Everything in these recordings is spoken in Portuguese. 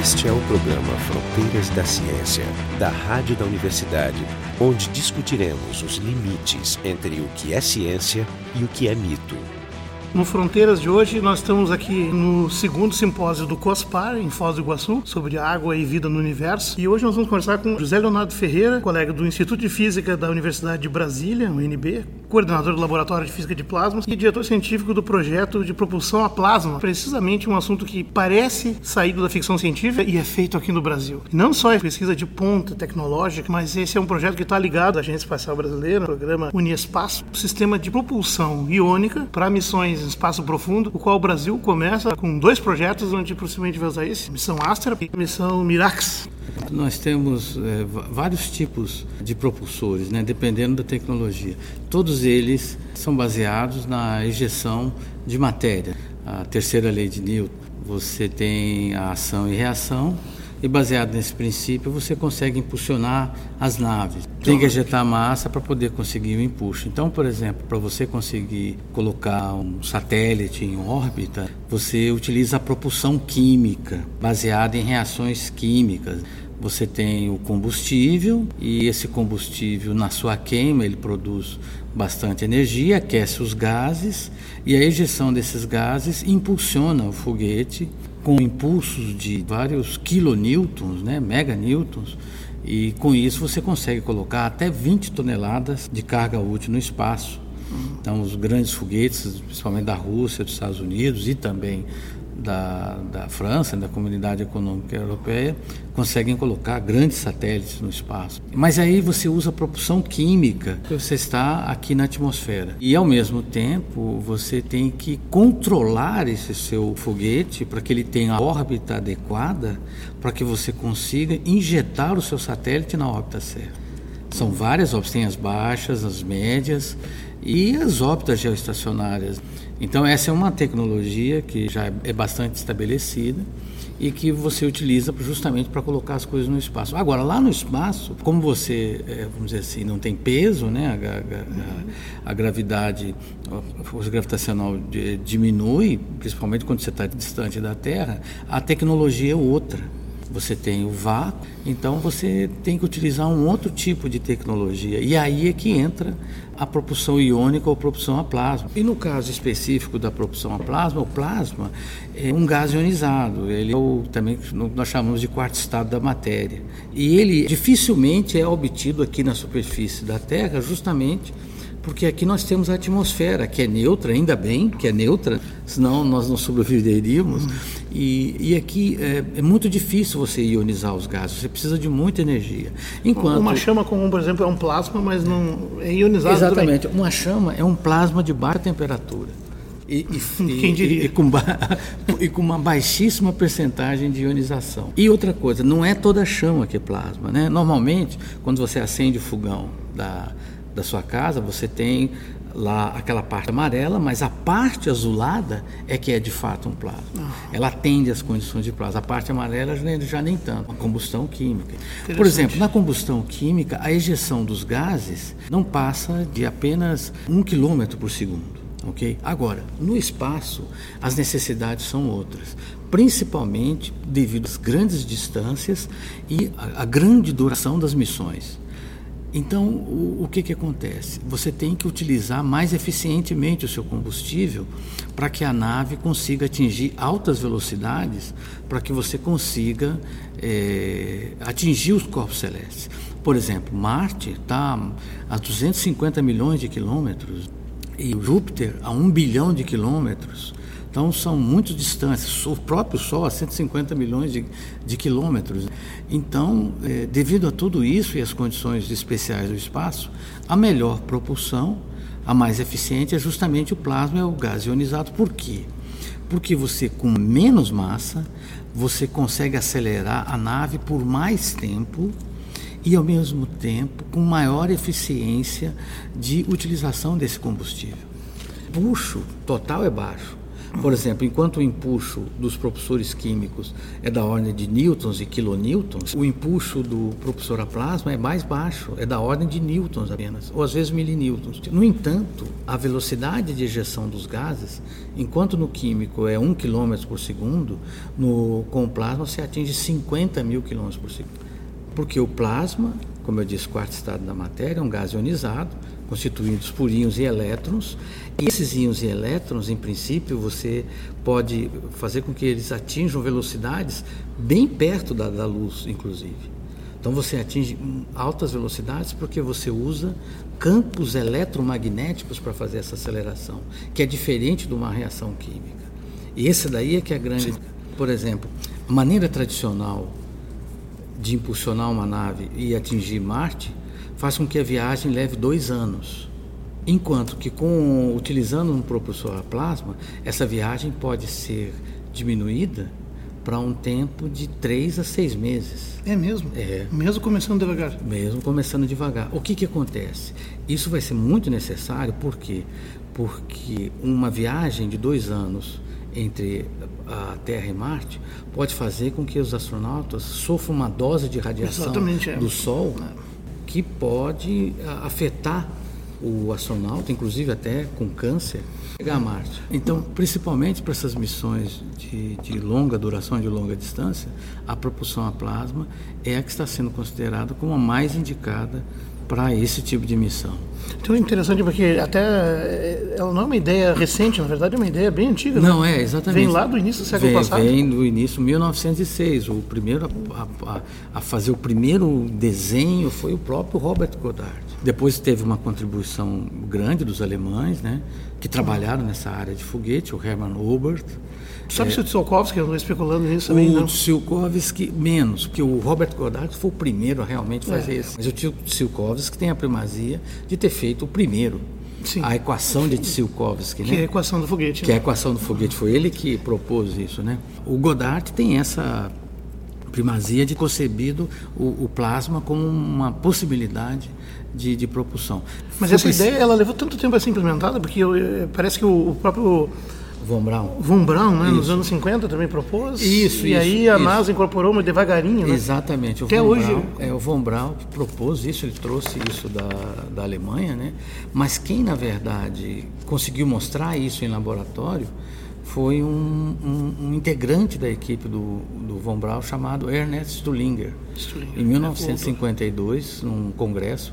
Este é o programa Fronteiras da Ciência, da Rádio da Universidade, onde discutiremos os limites entre o que é ciência e o que é mito. No Fronteiras de hoje, nós estamos aqui no segundo simpósio do COSPAR, em Foz do Iguaçu, sobre água e vida no universo. E hoje nós vamos conversar com José Leonardo Ferreira, colega do Instituto de Física da Universidade de Brasília, UNB, coordenador do Laboratório de Física de Plasmas e diretor científico do projeto de propulsão a plasma, precisamente um assunto que parece saído da ficção científica e é feito aqui no Brasil. Não só é pesquisa de ponta tecnológica, mas esse é um projeto que está ligado à Agência Espacial Brasileira, o programa Uniespaço, um sistema de propulsão iônica para missões em espaço profundo, o qual o Brasil começa com dois projetos onde possivelmente vai usar esse, missão Astra e missão Mirax. Nós temos é, vários tipos de propulsores, né, dependendo da tecnologia. Todos eles são baseados na ejeção de matéria. A terceira lei de Newton, você tem a ação e reação, e baseado nesse princípio você consegue impulsionar as naves. Tem que ejetar massa para poder conseguir o impulso. Então, por exemplo, para você conseguir colocar um satélite em órbita, você utiliza a propulsão química, baseada em reações químicas. Você tem o combustível e esse combustível na sua queima ele produz bastante energia, aquece os gases e a ejeção desses gases impulsiona o foguete com impulsos de vários kilonewtons, né, meganewtons, e com isso você consegue colocar até 20 toneladas de carga útil no espaço. Então, os grandes foguetes, principalmente da Rússia, dos Estados Unidos e também da, da França, da Comunidade Econômica Europeia, conseguem colocar grandes satélites no espaço. Mas aí você usa propulsão química, você está aqui na atmosfera. E ao mesmo tempo, você tem que controlar esse seu foguete para que ele tenha a órbita adequada, para que você consiga injetar o seu satélite na órbita certa. São várias órbitas, tem as baixas, as médias e as órbitas geoestacionárias. Então essa é uma tecnologia que já é bastante estabelecida e que você utiliza justamente para colocar as coisas no espaço. Agora, lá no espaço, como você, é, vamos dizer assim, não tem peso, né, a, a, a gravidade, a força gravitacional diminui, principalmente quando você está distante da Terra, a tecnologia é outra você tem o vácuo, então você tem que utilizar um outro tipo de tecnologia. E aí é que entra a propulsão iônica ou propulsão a plasma. E no caso específico da propulsão a plasma, o plasma é um gás ionizado, ele é o, também nós chamamos de quarto estado da matéria. E ele dificilmente é obtido aqui na superfície da Terra, justamente porque aqui nós temos a atmosfera, que é neutra, ainda bem que é neutra, senão nós não sobreviveríamos. E, e, aqui é, é, muito difícil você ionizar os gases, você precisa de muita energia. Enquanto... Uma chama comum, por exemplo, é um plasma, mas não é ionizado Exatamente, também. uma chama é um plasma de baixa temperatura. E, e, Quem diria? E, com e, com uma baixíssima percentagem de ionização. E outra coisa, não é toda chama que é plasma. Né? Normalmente, quando você acende o fogão da, da sua casa, você tem lá aquela parte amarela, mas a parte azulada é que é de fato um plasma. Ah. Ela atende às condições de plasma. A parte amarela já, já nem tanto. A combustão química. Por exemplo, na combustão química, a ejeção dos gases não passa de apenas um quilômetro por segundo. Okay? Agora, no espaço, as necessidades são outras, principalmente devido às grandes distâncias e à grande duração das missões. Então, o, o, que, que acontece? Você tem que utilizar mais eficientemente o seu combustível para que a nave consiga atingir altas velocidades, para que você consiga é, atingir os corpos celestes. Por exemplo, Marte está a 250 milhões de quilômetros e Júpiter a 1 bilhão de quilômetros. Então são muito distantes, o próprio Sol a 150 milhões de, de quilômetros. Então, é, devido a tudo isso e as condições especiais do espaço, a melhor propulsão, a mais eficiente, é justamente o plasma, é o gás ionizado. Por quê? Porque você, com menos massa, você consegue acelerar a nave por mais tempo e, ao mesmo tempo, com maior eficiência de utilização desse combustível. Puxo total é baixo Por exemplo, enquanto o empuxo dos propulsores químicos é da ordem de newtons e kilonewtons, o empuxo do propulsor a plasma é mais baixo, é da ordem de newtons apenas, ou às vezes milinewtons. No entanto, a velocidade de ejeção dos gases, enquanto no químico é 1 km por segundo, no, com o plasma se atinge 50 mil km por segundo. Porque o plasma, como eu disse, quarto estado da matéria, é um gás ionizado, constituídos por íons e elétrons. E esses íons e elétrons, em princípio, você pode fazer com que eles atinjam velocidades bem perto da, da luz, inclusive. Então você atinge altas velocidades porque você usa campos eletromagnéticos para fazer essa aceleração, que é diferente de uma reação química. E esse daí é que é grande. Por exemplo, a maneira tradicional de impulsionar uma nave e atingir Marte faz com que a viagem leve dois anos. Enquanto que com utilizando um propulsor a plasma, essa viagem pode ser diminuída para um tempo de três a seis meses. É mesmo? É. Mesmo começando devagar? Mesmo começando devagar. O que, que acontece? Isso vai ser muito necessário, por quê? Porque uma viagem de dois anos entre a Terra e Marte pode fazer com que os astronautas sofram uma dose de radiação é. do Sol que pode afetar o astronauta, inclusive até com câncer, chegar a Marte. Então, principalmente para essas missões de, de, longa duração, de longa distância, a propulsão a plasma é a que está sendo considerada como a mais indicada para esse tipo de missão. Então é interessante porque até ela não é uma ideia recente, na verdade é uma ideia bem antiga. Não né? é, exatamente. Vem lá do início do século vem, passado. Vem do início, 1906. O primeiro a, a, a, fazer o primeiro desenho foi o próprio Robert Goddard. Depois teve uma contribuição grande dos alemães, né, que trabalharam nessa área de foguete, o Hermann Oberth. Sabe é, se o Tsiolkovsky andou especulando nisso também? O Tsiolkovsky menos, porque o Robert Goddard foi o primeiro a realmente fazer é. isso. Mas o Tsiolkovsky tem a primazia de ter feito o primeiro. Sim. A equação de Tsiolkovsky, que né? é a equação do foguete. Que né? é a equação do foguete, foi ele que propôs isso, né? O Goddard tem essa primazia de concebido o, o plasma como uma possibilidade de, de propulsão. Mas essa ideia ela levou tanto tempo a ser implementada, porque eu, parece que o, o próprio Von Braun. Von Braun, né? Nos anos 50 também propôs. Isso, E isso, aí a isso. NASA incorporou mas devagarinho, né? Exatamente. O Até Von hoje- Braun, é, o Von Braun propôs isso, ele trouxe isso da, da Alemanha, né? Mas quem, na verdade, conseguiu mostrar isso em laboratório foi um, um- um integrante da equipe do, do Von Braun chamado Ernest Stullinger. Stullinger, Em 1952, num congresso,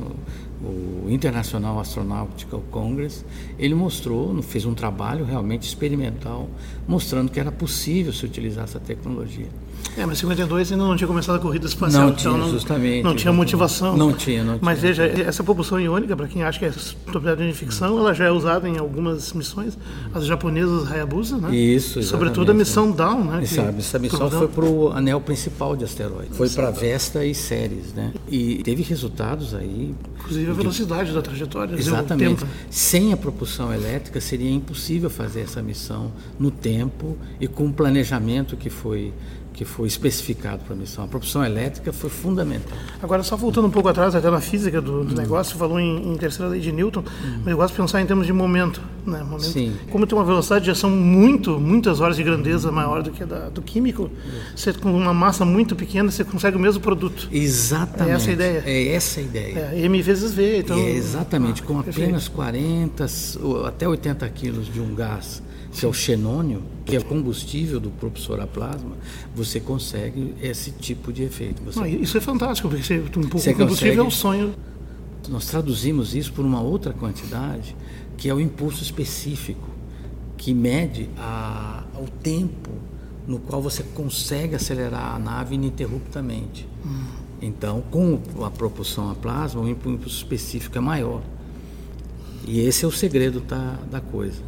o International Astronautical Congress, ele mostrou, fez um trabalho realmente experimental, mostrando que era possível se utilizar essa tecnologia. É, mas 52 ainda não tinha começado a corrida espacial. Não tinha, então justamente, Não tinha exatamente. motivação. Não tinha, não Mas tinha. veja, essa propulsão iônica, para quem acha que é propriedade de ficção, ela já é usada em algumas missões. As japonesas Hayabusa, né? Isso, Sobretudo a exatamente, missão Dawn, né? E que- sabe, essa missão foi para o anel principal de asteroides. Foi para Vesta e Ceres, né? E teve resultados aí. Inclusive a velocidade da trajetória. Exatamente. tempo. Sem a propulsão elétrica seria impossível fazer essa missão no tempo e com o planejamento que foi que foi especificado para a missão. A propulsão elétrica foi fundamental. Agora, só voltando um pouco atrás, até na física do, do negócio, falou em, em terceira lei de Newton, mas eu gosto de pensar em termos de momento. Né? momento Sim. Como tem uma velocidade de ação muito, muitas horas de grandeza maior do que a da, do químico, você com uma massa muito pequena, você consegue o mesmo produto. Exatamente. É essa a ideia. É essa a ideia. É, M vezes V, então... É exatamente, com perfeito. apenas 40 ou até 80 quilos de um gás, que é o xenônio, que é o combustível do propulsor a plasma, você consegue esse tipo de efeito. Você- Não, isso é fantástico, porque você, um pouco Você combustível é o consegue- sonho. Nós traduzimos isso por uma outra quantidade, que é o impulso específico, que mede a- o tempo no qual você consegue acelerar a nave ininterruptamente. Então, com a propulsão a plasma, o impulso específico é maior. E esse é o segredo da, da coisa.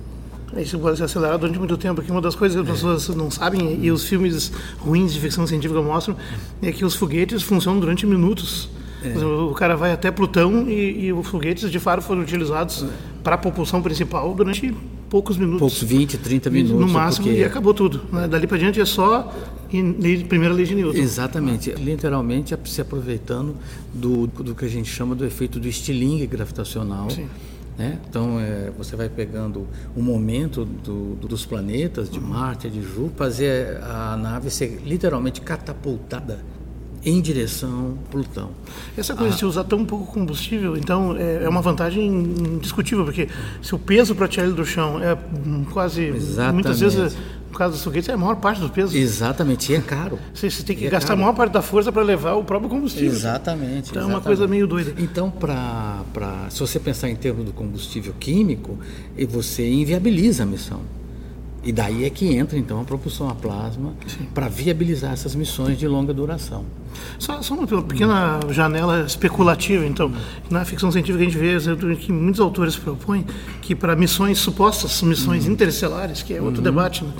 Isso pode ser acelerado durante muito tempo, porque uma das coisas que as pessoas não sabem, e os filmes ruins de ficção científica mostram, é que os foguetes funcionam durante minutos. Exemplo, O cara vai até Plutão e, e os foguetes de fato foram utilizados para a propulsão principal durante poucos minutos. Poucos 20, 30 minutos. no é máximo porque- e acabou tudo. né? Dali para diante é só em primeira lei de Newton. Exatamente, literalmente é se aproveitando do, do que a gente chama do efeito do estilingue gravitacional, Sim. Né? Então, é, você vai pegando o momento do, do, dos planetas, de Marte, de Júpiter, fazer a nave ser literalmente catapultada em direção a Plutão. Essa coisa ah. de usar tão pouco combustível, então, é, é uma vantagem indiscutível, porque se o peso para tirar ele do chão é quase, Exatamente. muitas vezes por causa dos foguetes, é a maior parte do peso. Exatamente, e é caro. Você, você tem que é gastar caro. a maior parte da força para levar o próprio combustível. Exatamente. Então exatamente. é uma coisa meio doida. Então, pra, pra, se você pensar em termos do combustível químico, você inviabiliza a missão. E daí é que entra então a propulsão a plasma para viabilizar essas missões de longa duração. Só, só, uma pequena janela especulativa, então. Na ficção científica a gente vê que muitos autores propõem que para missões supostas, missões uhum. interestelares, que é outro uhum. debate, né?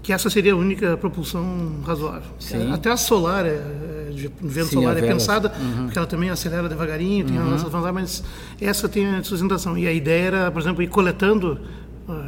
que essa seria a única propulsão razoável. Sim. Até a solar, é, é de vento Sim, solar é pensada, uhum. porque ela também acelera devagarinho, tem uhum. as nossas mas essa tem a sustentação. E a ideia era, por exemplo, ir coletando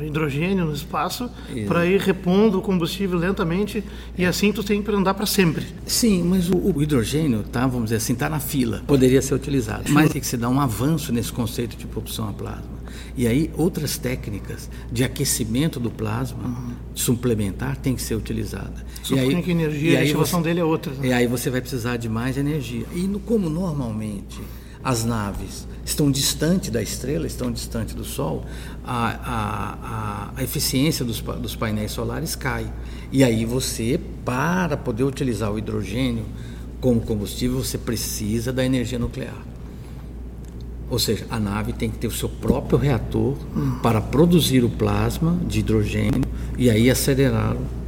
hidrogênio no espaço para ir repondo o combustível lentamente e assim tu tem para andar para sempre. Sim, mas o, o, hidrogênio tá, vamos dizer assim, está na fila, poderia ser utilizado, mas tem que se dar um avanço nesse conceito de propulsão a plasma. E aí outras técnicas de aquecimento do plasma uhum. suplementar tem que ser utilizada. Suponho e aí, que energia, e a ativação dele é outra. Né? E aí você vai precisar de mais energia. E no, como normalmente as naves estão distantes da estrela, estão distantes do Sol, a, a, a, eficiência dos, dos painéis solares cai. E aí você, para poder utilizar o hidrogênio como combustível, você precisa da energia nuclear. Ou seja, a nave tem que ter o seu próprio reator para produzir o plasma de hidrogênio e aí acelerá-lo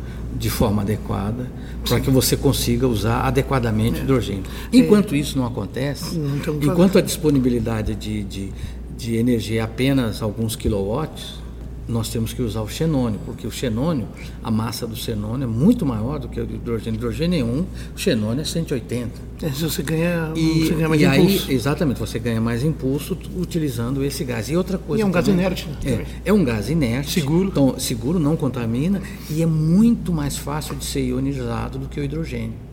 de forma adequada para que você consiga usar adequadamente o hidrogênio. É. Enquanto isso não acontece, enquanto a disponibilidade de, de, de energia é apenas alguns quilowatts, nós temos que usar o xenônio, porque o xenônio, a massa do xenônio é muito maior do que o hidrogênio. Hidrogênio é 1, o xenônio é 180. É, se você ganha, e, você ganha mais e impulso. Aí, exatamente, você ganha mais impulso utilizando esse gás. E outra coisa. E é um também, gás inerte. Né? É, é um gás inerte. Seguro. Então, seguro, não contamina e é muito mais fácil de ser ionizado do que o hidrogênio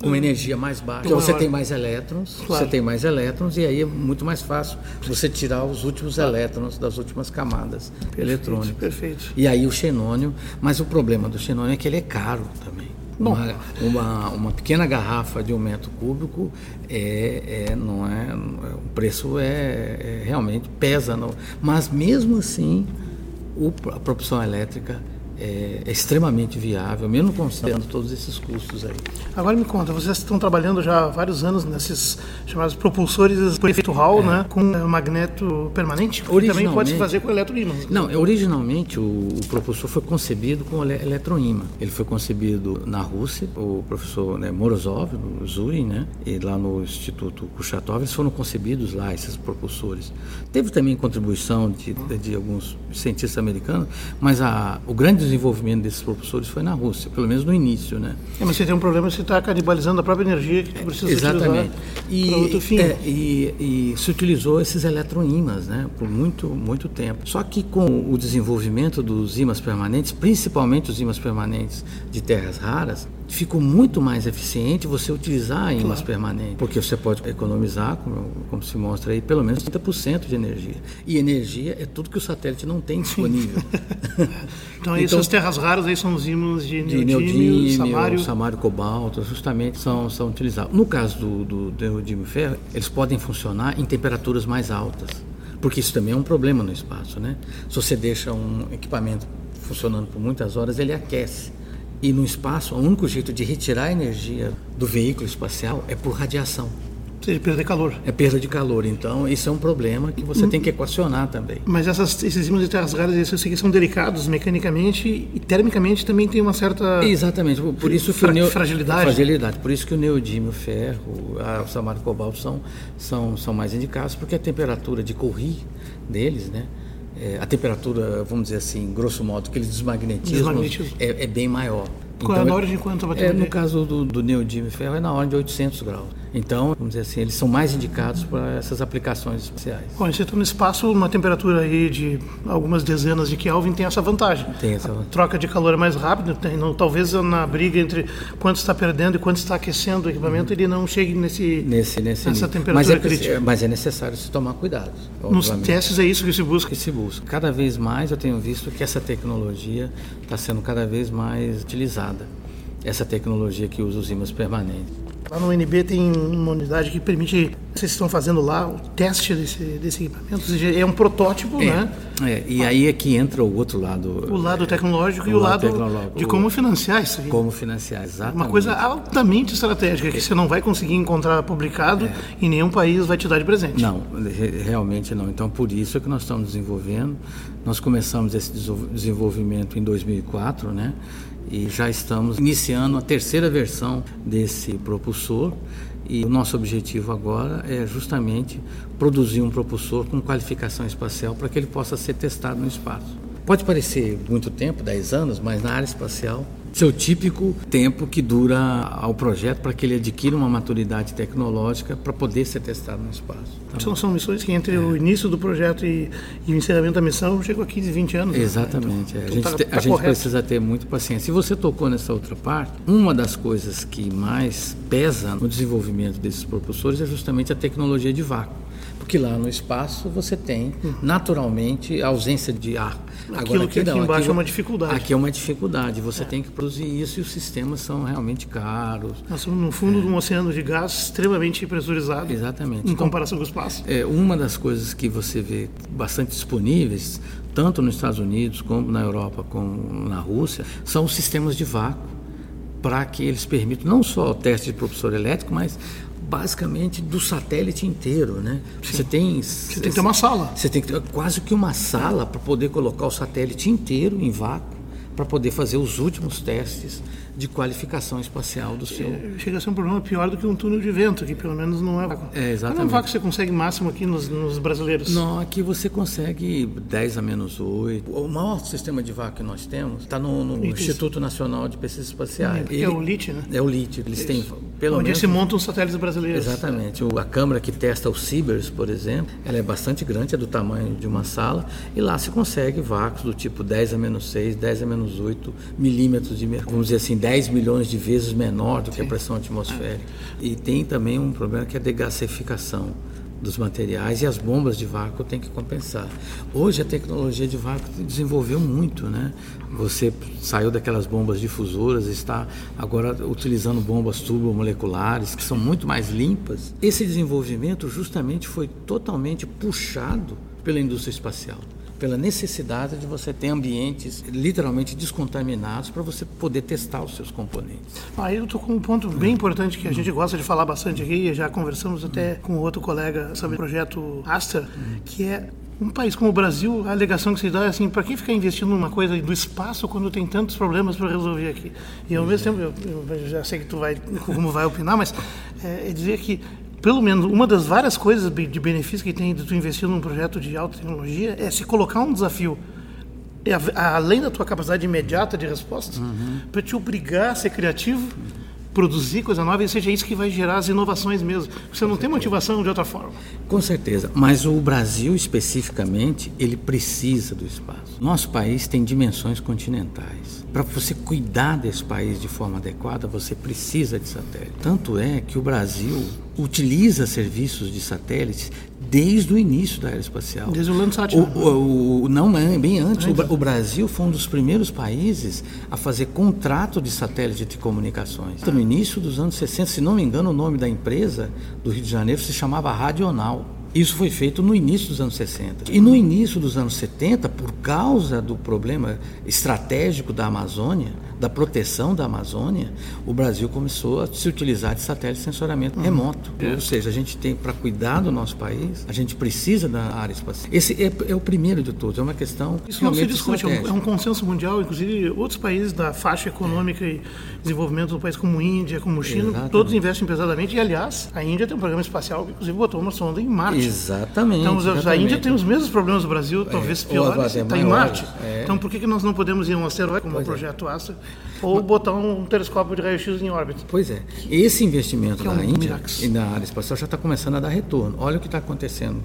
com energia mais baixa. Então você tem mais elétrons, claro. você tem mais elétrons e aí é muito mais fácil você tirar os últimos elétrons das últimas camadas perfeito, eletrônicas. Perfeito. E aí o xenônio, mas o problema do xenônio é que ele é caro também. Bom. Uma, uma, uma, pequena garrafa de um metro cúbico é, é não é o preço é, é realmente pesa, não. mas mesmo assim o, a propulsão elétrica é, é, extremamente viável, mesmo considerando todos esses custos aí. Agora me conta, vocês estão trabalhando já há vários anos nesses chamados propulsores por efeito Hall, é. né, com magneto permanente, que também pode se fazer com eletroímã. Não, originalmente o, o, propulsor foi concebido com ele, eletroímã. Ele foi concebido na Rússia, o professor né, Morozov, no Zurich, né, e lá no Instituto Kurchatov, eles foram concebidos lá, esses propulsores. Teve também contribuição de, de, de alguns cientistas americanos, mas a, o grande desenvolvimento desses propulsores foi na Rússia, pelo menos no início, né? É, mas você tem um problema você está canibalizando a própria energia que precisa Exatamente. e, para outro fim. É, e, e, se utilizou esses eletroímãs, né, por muito muito tempo. Só que com o desenvolvimento dos ímãs permanentes, principalmente os ímãs permanentes de terras raras, ficou muito mais eficiente você utilizar ímãs claro. permanentes, porque você pode economizar, como, como, se mostra aí, pelo menos 30% de energia. E energia é tudo que o satélite não tem disponível. então, então, essas terras raras aí são os ímãs de, de neodímio, samário... samário, cobalto, justamente são, são utilizados. No caso do, do, do neodímio ferro, eles podem funcionar em temperaturas mais altas, porque isso também é um problema no espaço, né? Se você deixa um equipamento funcionando por muitas horas, ele aquece. E no espaço, o único jeito de retirar a energia do veículo espacial é por radiação. Ou seja, perda de calor. É perda de calor. Então, isso é um problema que você hum. tem que equacionar também. Mas essas, esses ímãs de terras raras, esses aqui são delicados mecanicamente e termicamente também tem uma certa... Exatamente. Por isso que fra o neo... fragilidade. Fragilidade. Por isso que o neodímio, o ferro, a, o samário cobalto são, são, são mais indicados, porque a temperatura de correr deles, né? É, a temperatura, vamos dizer assim, grosso modo, que eles desmagnetizam, é, é, bem maior. Qual é a ordem de quanto a bateria? É, no caso do, do neodímio ferro é na ordem de 800 graus. Então, vamos dizer assim, eles são mais indicados para essas aplicações especiais. Bom, você está no espaço, uma temperatura aí de algumas dezenas de Kelvin tem essa vantagem. Tem essa vantagem. A troca de calor é mais rápida, não, talvez na briga entre quanto está perdendo e quanto está aquecendo o equipamento, ele não chegue nesse, nesse, nesse nessa nível. temperatura mas é, crítica. Mas é necessário se tomar cuidado. Nos testes é isso que se busca? Que se busca. Cada vez mais eu tenho visto que essa tecnologia está sendo cada vez mais utilizada. Essa tecnologia que usa os ímãs permanentes. Lá no UNB tem uma unidade que permite, vocês estão fazendo lá o teste desse, desse equipamento, ou seja, é um protótipo, é, né? É, e aí é que entra o outro lado. O lado tecnológico o e o lado, lado de como financiar isso aí. Como financiar, exatamente. Uma coisa altamente estratégica que você não vai conseguir encontrar publicado é. e nenhum país vai te dar de presente. Não, realmente não. Então, por isso é que nós estamos desenvolvendo. Nós começamos esse desenvolvimento em 2004, né? E já estamos iniciando a terceira versão desse propulsor. E o nosso objetivo agora é justamente produzir um propulsor com qualificação espacial para que ele possa ser testado no espaço. Pode parecer muito tempo, 10 anos, mas na área espacial seu típico tempo que dura ao projeto para que ele adquira uma maturidade tecnológica para poder ser testado no espaço. Tá são, são missões que entre é. o início do projeto e, e, o encerramento da missão chegam a 15, 20 anos. Exatamente. Né? Então, é. a gente, tá, te, tá a gente precisa ter muito paciência. Se você tocou nessa outra parte, uma das coisas que mais pesa no desenvolvimento desses propulsores é justamente a tecnologia de vácuo porque lá no espaço você tem naturalmente a ausência de ar. Agora, Aquilo aqui, que aqui não, embaixo aqui, é uma dificuldade. Aqui é uma dificuldade, você é. tem que produzir isso e os sistemas são realmente caros. Nós estamos no fundo é. de um oceano de gás extremamente pressurizado. Exatamente. Em então, comparação com o espaço. É, uma das coisas que você vê bastante disponíveis, tanto nos Estados Unidos, como na Europa, como na Rússia, são os sistemas de vácuo para que eles permitam não só o teste de propulsor elétrico, mas basicamente do satélite inteiro, né? Você tem você tem que ter uma sala. Você tem que ter quase que uma sala para poder colocar o satélite inteiro em vácuo para poder fazer os últimos testes de qualificação espacial do seu. Chega a ser um problema pior do que um túnel de vento, que pelo menos não é vácuo. É, exatamente. Qual é o vácuo que você consegue máximo aqui nos, nos, brasileiros? Não, aqui você consegue 10 a menos 8. O maior sistema de vácuo que nós temos está no, no Instituto Nacional de Pesquisas Espaciais. É, é o LIT, né? É o LIT. Eles Isso. têm pelo Onde menos... se montam satélites brasileiros. Exatamente. A câmara que testa o CIBERS, por exemplo, ela é bastante grande, é do tamanho de uma sala, e lá se consegue vácuos do tipo 10 a menos 6, 10 a menos 8 milímetros de mercúrio. Vamos dizer assim, 10 milhões de vezes menor do que a pressão atmosférica. E tem também um problema que é a degasificação dos materiais e as bombas de vácuo tem que compensar. Hoje a tecnologia de vácuo desenvolveu muito, né? Você saiu daquelas bombas difusoras, está agora utilizando bombas turbomoleculares que são muito mais limpas. Esse desenvolvimento justamente foi totalmente puxado pela indústria espacial pela necessidade de você ter ambientes literalmente descontaminados para você poder testar os seus componentes. Aí eu estou com um ponto bem importante que a gente gosta de falar bastante aqui, já conversamos até com outro colega sobre o projeto Aster, que é um país como o Brasil, a alegação que se dá é assim, para quem ficar investindo numa coisa do espaço quando tem tantos problemas para resolver aqui? E ao mesmo tempo, eu, eu, já sei que tu vai, como vai opinar, mas é, é dizer que pelo menos uma das várias coisas de benefício que tem de tu investir num projeto de alta tecnologia é se colocar um desafio é, além da tua capacidade imediata de resposta uhum. para te obrigar a ser criativo produzir coisa nova e seja isso que vai gerar as inovações mesmo. Você não tem motivação de outra forma. Com certeza, mas o Brasil especificamente, ele precisa do espaço. Nosso país tem dimensões continentais. Para você cuidar desse país de forma adequada, você precisa de satélite. Tanto é que o Brasil utiliza serviços de satélites desde o início da aeroespacial. Desde o Landsat. O, o, o, não, bem antes. O, o, Brasil foi um dos primeiros países a fazer contrato de satélite de comunicações. No início dos anos 60, se não me engano, o nome da empresa do Rio de Janeiro se chamava Radional. Isso foi feito no início dos anos 60. E no início dos anos 70, por causa do problema estratégico da Amazônia, da proteção da Amazônia, o Brasil começou a se utilizar de satélite de sensoramento uhum. remoto. É. Ou seja, a gente tem, para cuidar do nosso país, a gente precisa da área espacial. Esse é, é o primeiro de todos, é uma questão. Isso não se discute, é um, é um, consenso mundial, inclusive outros países da faixa econômica e desenvolvimento do país, como Índia, como China, Exatamente. todos investem pesadamente. E, aliás, a Índia tem um programa espacial que, inclusive, botou uma sonda em Marte. Exatamente. Então, exatamente. a Índia tem os mesmos problemas do Brasil, talvez é, piores, está em Marte. É. Então, por que, que nós não podemos ir a um asteroide como o projeto Astra? Ou botar um telescópio de raio-x em órbita. Pois é. Esse investimento é um da Índia Mirax. e na área espacial já está começando a dar retorno. Olha o que está acontecendo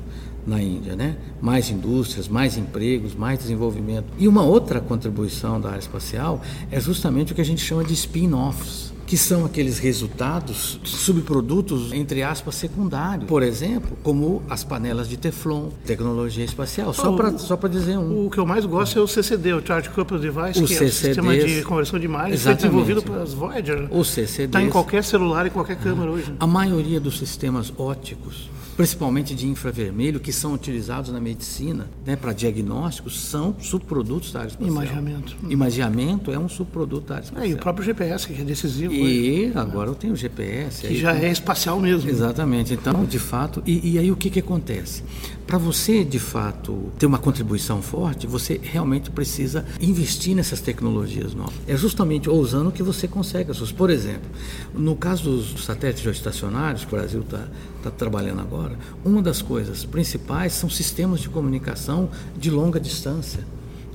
na Índia, né? Mais indústrias, mais empregos, mais desenvolvimento. E uma outra contribuição da área espacial é justamente o que a gente chama de spin-offs que são aqueles resultados, subprodutos, entre aspas, secundários. Por exemplo, como as panelas de Teflon, tecnologia espacial. Só para só pra dizer um. O que eu mais gosto é o CCD, o Charge Coupled Device, O que é o sistema de conversão de imagens, foi desenvolvido pelas Voyager. O CCD. Está em qualquer celular e qualquer câmera hoje. A maioria dos sistemas óticos, principalmente de infravermelho, que são utilizados na medicina né, para diagnósticos, são subprodutos da área espacial. Imagiamento. Imagiamento é um subproduto da área espacial. É, e o próprio GPS, que é decisivo. hoje, E agora eu tenho o GPS. que já é espacial mesmo. Exatamente. Então, de fato, e, e aí o que, que acontece? Para você, de fato, ter uma contribuição forte, você realmente precisa investir nessas tecnologias novas. É justamente ousando que você consegue. Por exemplo, no caso dos satélites geoestacionários, que o Brasil está tá trabalhando agora, uma das coisas principais são sistemas de comunicação de longa distância,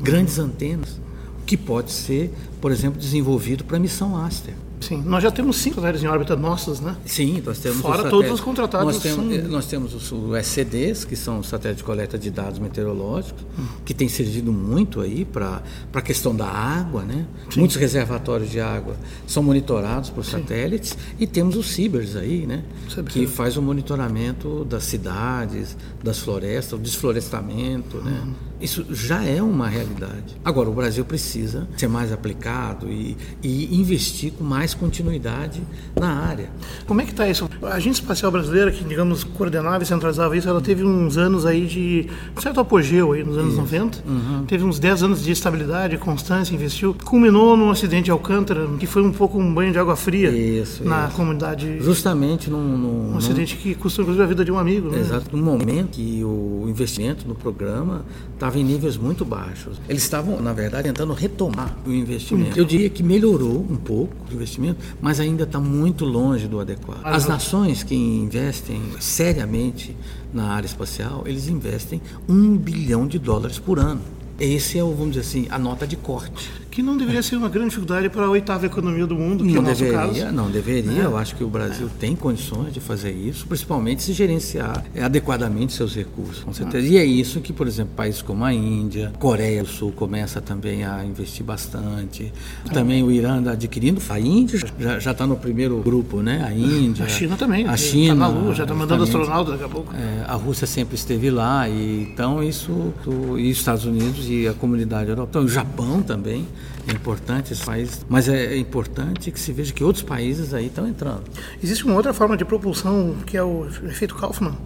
grandes antenas, que pode ser, por exemplo, desenvolvido para a missão Aster. Sim, nós já temos cinco satélites em órbita nossas, né? Sim, nós temos Fora os todos os contratados Nós temos, são- eh, nós temos os, os SCDs, que são os satélites de coleta de dados meteorológicos, que tem servido muito aí para a questão da água, né? Muitos reservatórios de água são monitorados por satélites e temos os CIBERS aí, né? Cibers, Que sim. faz o monitoramento das cidades, das florestas, o desflorestamento, né? Isso já é uma realidade. Agora, o Brasil precisa ser mais aplicado e, e investir com mais continuidade na área. Como é que está isso? A Agência Espacial Brasileira, que, digamos, coordenava e centralizava isso, ela teve uns anos aí de certo apogeu aí nos anos 90. Uhum. Teve uns 10 anos de estabilidade, constância, investiu. Culminou num acidente de Alcântara, que foi um pouco um banho de água fria Isso, na isso. comunidade. Justamente num, num, Um num- acidente que custou, inclusive, a vida de um amigo. Né? Exato, no momento que o investimento no programa estava em níveis muito baixos. Eles estavam, na verdade, tentando retomar o investimento. Eu diria que melhorou um pouco o investimento, mas ainda está muito longe do adequado. As nações que investem seriamente na área espacial, eles investem um bilhão de dólares por ano. Esse é, o, vamos dizer assim, a nota de corte. Que não deveria ser uma grande dificuldade para a oitava economia do mundo, que é Não o nosso deveria, caso. né? não deveria. Eu acho que o Brasil tem condições de fazer isso, principalmente se gerenciar eh, adequadamente seus recursos, com certeza. E é isso que, por exemplo, países como a Índia, Coreia do Sul começa também a investir bastante. Também o Irã está adquirindo. A Índia já está no primeiro grupo, né? A Índia. A China também. A Está China. na Lua, já está mandando astronauta daqui a pouco. É, a Rússia sempre esteve lá, e então isso, e os Estados Unidos a comunidade europeia. Então, o Japão também é importante esse país, mas é, importante que se veja que outros países aí estão entrando. Existe uma outra forma de propulsão, que é o efeito Kaufman,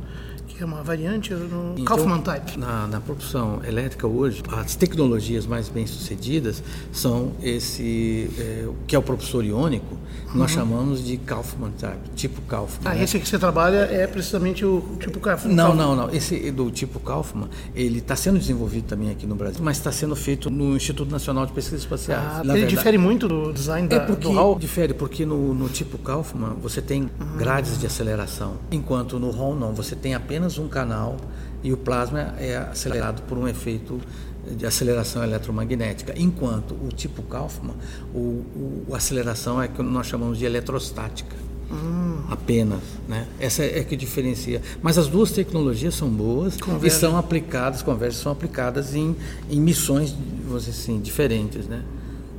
que é uma variante no Então, Kaufman Type. Na, na produção elétrica hoje, as tecnologias mais bem sucedidas são esse, é, que é o propulsor iônico, que nós chamamos de Kaufman type, tipo Kaufman. Ah, né? esse que você trabalha é precisamente o tipo Kaufman. Não, não, não. Esse do tipo Kaufman, ele está sendo desenvolvido também aqui no Brasil, mas está sendo feito no Instituto Nacional de Pesquisas Espaciais. Ah, ele verdade- difere muito do design É da, porque do HAL. difere, porque no, no tipo Kaufman você tem grades de aceleração, enquanto no Hall não, você tem apenas um canal e o plasma é acelerado por um efeito de aceleração eletromagnética, enquanto o tipo Kaufman, o, o- a aceleração é que nós chamamos de eletrostática. Apenas, né? Essa é que diferencia. Mas as duas tecnologias são boas Convergem. e são aplicadas, conversas são aplicadas em, em missões, vamos dizer assim, diferentes, né?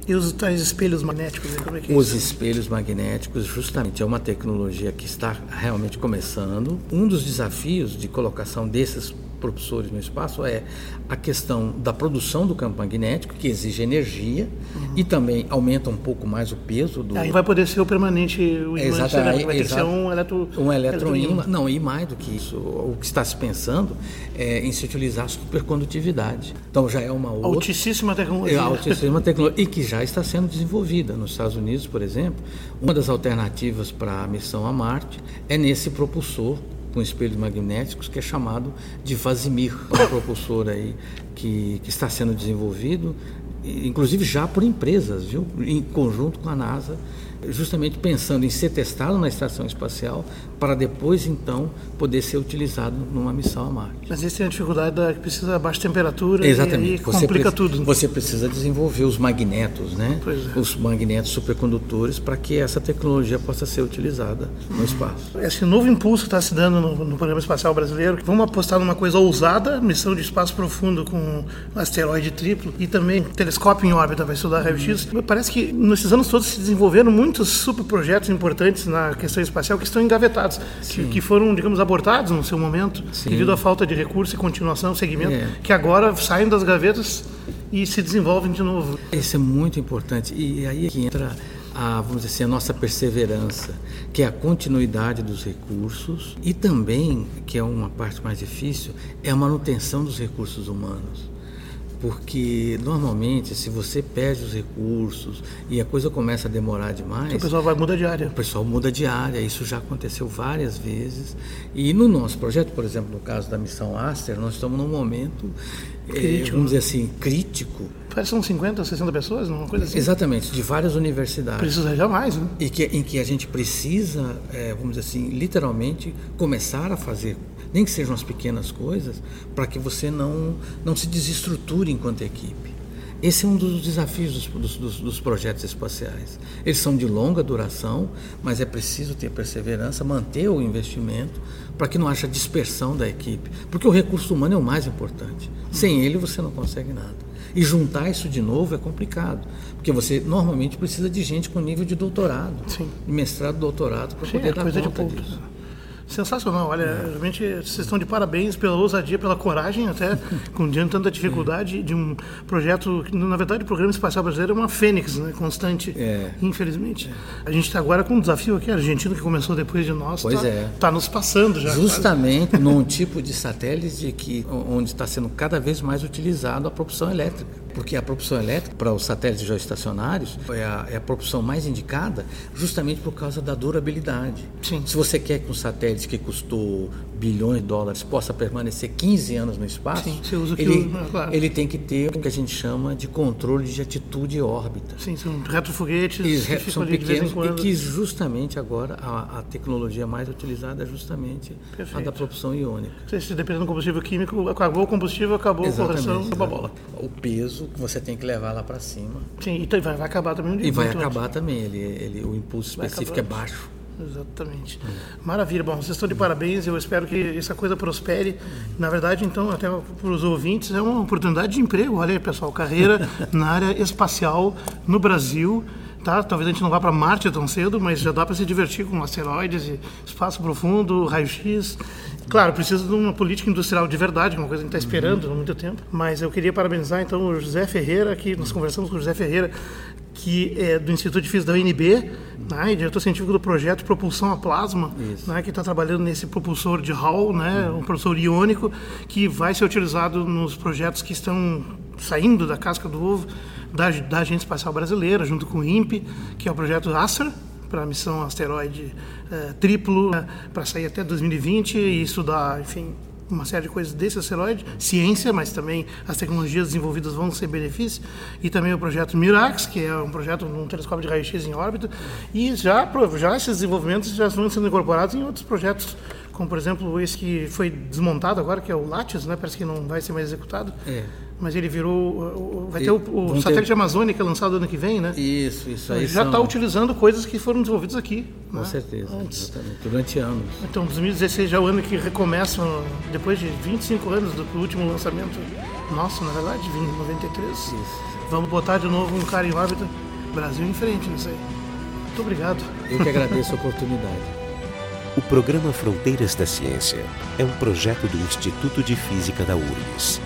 E os tais espelhos magnéticos, né? é é Os espelhos magnéticos, justamente, é uma tecnologia que está realmente começando. Um dos desafios de colocação desses propulsores no espaço é a questão da produção do campo magnético, que exige energia e também aumenta um pouco mais o peso do. Aí vai poder ser o permanente, o imã Exato, vai ter que ser um eletro... Um eletroímã. Não, e mais do que isso, o que está se pensando é em se utilizar supercondutividade. Então já é uma outra. Altíssima tecnologia. É altíssima tecnologia e que já está sendo desenvolvida nos Estados Unidos, por exemplo. Uma das alternativas para a missão a Marte é nesse propulsor com espelhos magnéticos que é chamado de Vasimir, um propulsor aí que, que está sendo desenvolvido inclusive já por empresas, viu? em conjunto com a NASA, justamente pensando em ser testado na estação espacial para depois então poder ser utilizado numa missão a Marte. Mas esse tem a dificuldade da que precisa baixa temperatura Exatamente. e aí complica você tudo. Você precisa desenvolver os magnetos, né? É. Os magnetos supercondutores para que essa tecnologia possa ser utilizada no espaço. Esse novo impulso está se dando no, no, programa espacial brasileiro, vamos apostar numa coisa ousada, missão de espaço profundo com um asteroide triplo e também telescópio em órbita vai estudar raio-x. Parece que nesses anos todos se desenvolveram muitos superprojetos importantes na questão espacial que estão engavetados, que, que, foram, digamos, abortados no seu momento Sim. devido à falta de recurso e continuação, segmento, é. que agora saem das gavetas e se desenvolvem de novo. Isso é muito importante e aí é que entra a, vamos dizer assim, a nossa perseverança, que é a continuidade dos recursos e também, que é uma parte mais difícil, é a manutenção dos recursos humanos porque normalmente se você perde os recursos e a coisa começa a demorar demais, o pessoal vai mudar de área. O pessoal muda de área, isso já aconteceu várias vezes. E no nosso projeto, por exemplo, no caso da missão Aster, nós estamos num momento, crítico. Eh, vamos dizer assim, crítico. Parece são 50, 60 pessoas, uma coisa assim. Exatamente, de várias universidades. Precisa jamais, né? E que, em que a gente precisa, eh, vamos dizer assim, literalmente começar a fazer nem que sejam as pequenas coisas, para que você não, não se desestruture enquanto equipe. Esse é um dos desafios dos, dos, dos, projetos espaciais. Eles são de longa duração, mas é preciso ter perseverança, manter o investimento para que não haja dispersão da equipe. Porque o recurso humano é o mais importante. Sem ele você não consegue nada. E juntar isso de novo é complicado, porque você normalmente precisa de gente com nível de doutorado, Sim. mestrado, doutorado, para poder é dar coisa conta de disso. Sensacional, olha, é. realmente vocês estão de parabéns pela ousadia, pela coragem, até com diante tanta dificuldade de um projeto que, na verdade, o Programa Espacial Brasileiro é uma fênix, né, constante, é. infelizmente. A gente está agora com um desafio aqui, a Argentina, que começou depois de nós, está é. tá nos passando já. Justamente quase. num tipo de satélite que, onde está sendo cada vez mais utilizado a propulsão elétrica porque a propulsão elétrica para os satélites geoestacionários é a, é a propulsão mais indicada justamente por causa da durabilidade. Sim. Se você quer que um satélite que custou bilhões de dólares possa permanecer 15 anos no espaço, Sim, você usa ele, aquilo, claro. ele tem que ter o que a gente chama de controle de atitude e órbita. Sim, são retrofoguetes e, que são pequenos de vez em quando. e que justamente agora a, a tecnologia mais utilizada é justamente Perfeito. a da propulsão iônica. Se dependendo do combustível químico, acabou o combustível, acabou Exatamente, a correção, acabou a bola. O peso que você tem que levar lá para cima. Sim, e vai, vai acabar também. E vai acabar antes. também, ele, ele, o impulso Vai específico é baixo. Exatamente. Maravilha. Bom, vocês estão de parabéns. Eu espero que essa coisa prospere. Na verdade, então, até para os ouvintes, é uma oportunidade de emprego. Olha aí, pessoal, carreira na área espacial no Brasil. Tá? Talvez a gente não vá para Marte tão cedo, mas já dá para se divertir com asteroides, e espaço profundo, raio-x. Claro, precisa de uma política industrial de verdade, que é uma coisa que a gente está esperando há muito tempo. Mas eu queria parabenizar então o José Ferreira, que nós conversamos com o José Ferreira, que é do Instituto de Física da UNB, né, e diretor científico do projeto Propulsão a Plasma, né, que está trabalhando nesse propulsor de Hall, né, um propulsor iônico, que vai ser utilizado nos projetos que estão saindo da casca do ovo da, da Agência Espacial Brasileira, junto com o INPE, que é o projeto ASTER, para a missão asteroide eh, triplo, né, para sair até 2020 e estudar, enfim, uma série de coisas desse asteroide, ciência, mas também as tecnologias desenvolvidas vão ser benefício, e também o projeto Mirax, que é um projeto um telescópio de raio-x em órbita, e já, já esses desenvolvimentos já estão sendo incorporados em outros projetos, como por exemplo esse que foi desmontado agora, que é o Lattes, né? parece que não vai ser mais executado, É. mas ele virou, vai E ter o, o ter- satélite Amazônica lançado ano que vem, né? Isso, isso aí. já são- está utilizando coisas que foram desenvolvidas aqui. Com né? certeza, Antes. exatamente. Durante anos. Então, 2016 já é o ano que recomeça, depois de 25 anos do último lançamento nosso, na verdade, em 93. Isso. Vamos botar de novo um cara em órbita. Brasil em frente nisso aí. Muito obrigado. Eu que agradeço a oportunidade. O programa Fronteiras da Ciência é um projeto do Instituto de Física da URGS.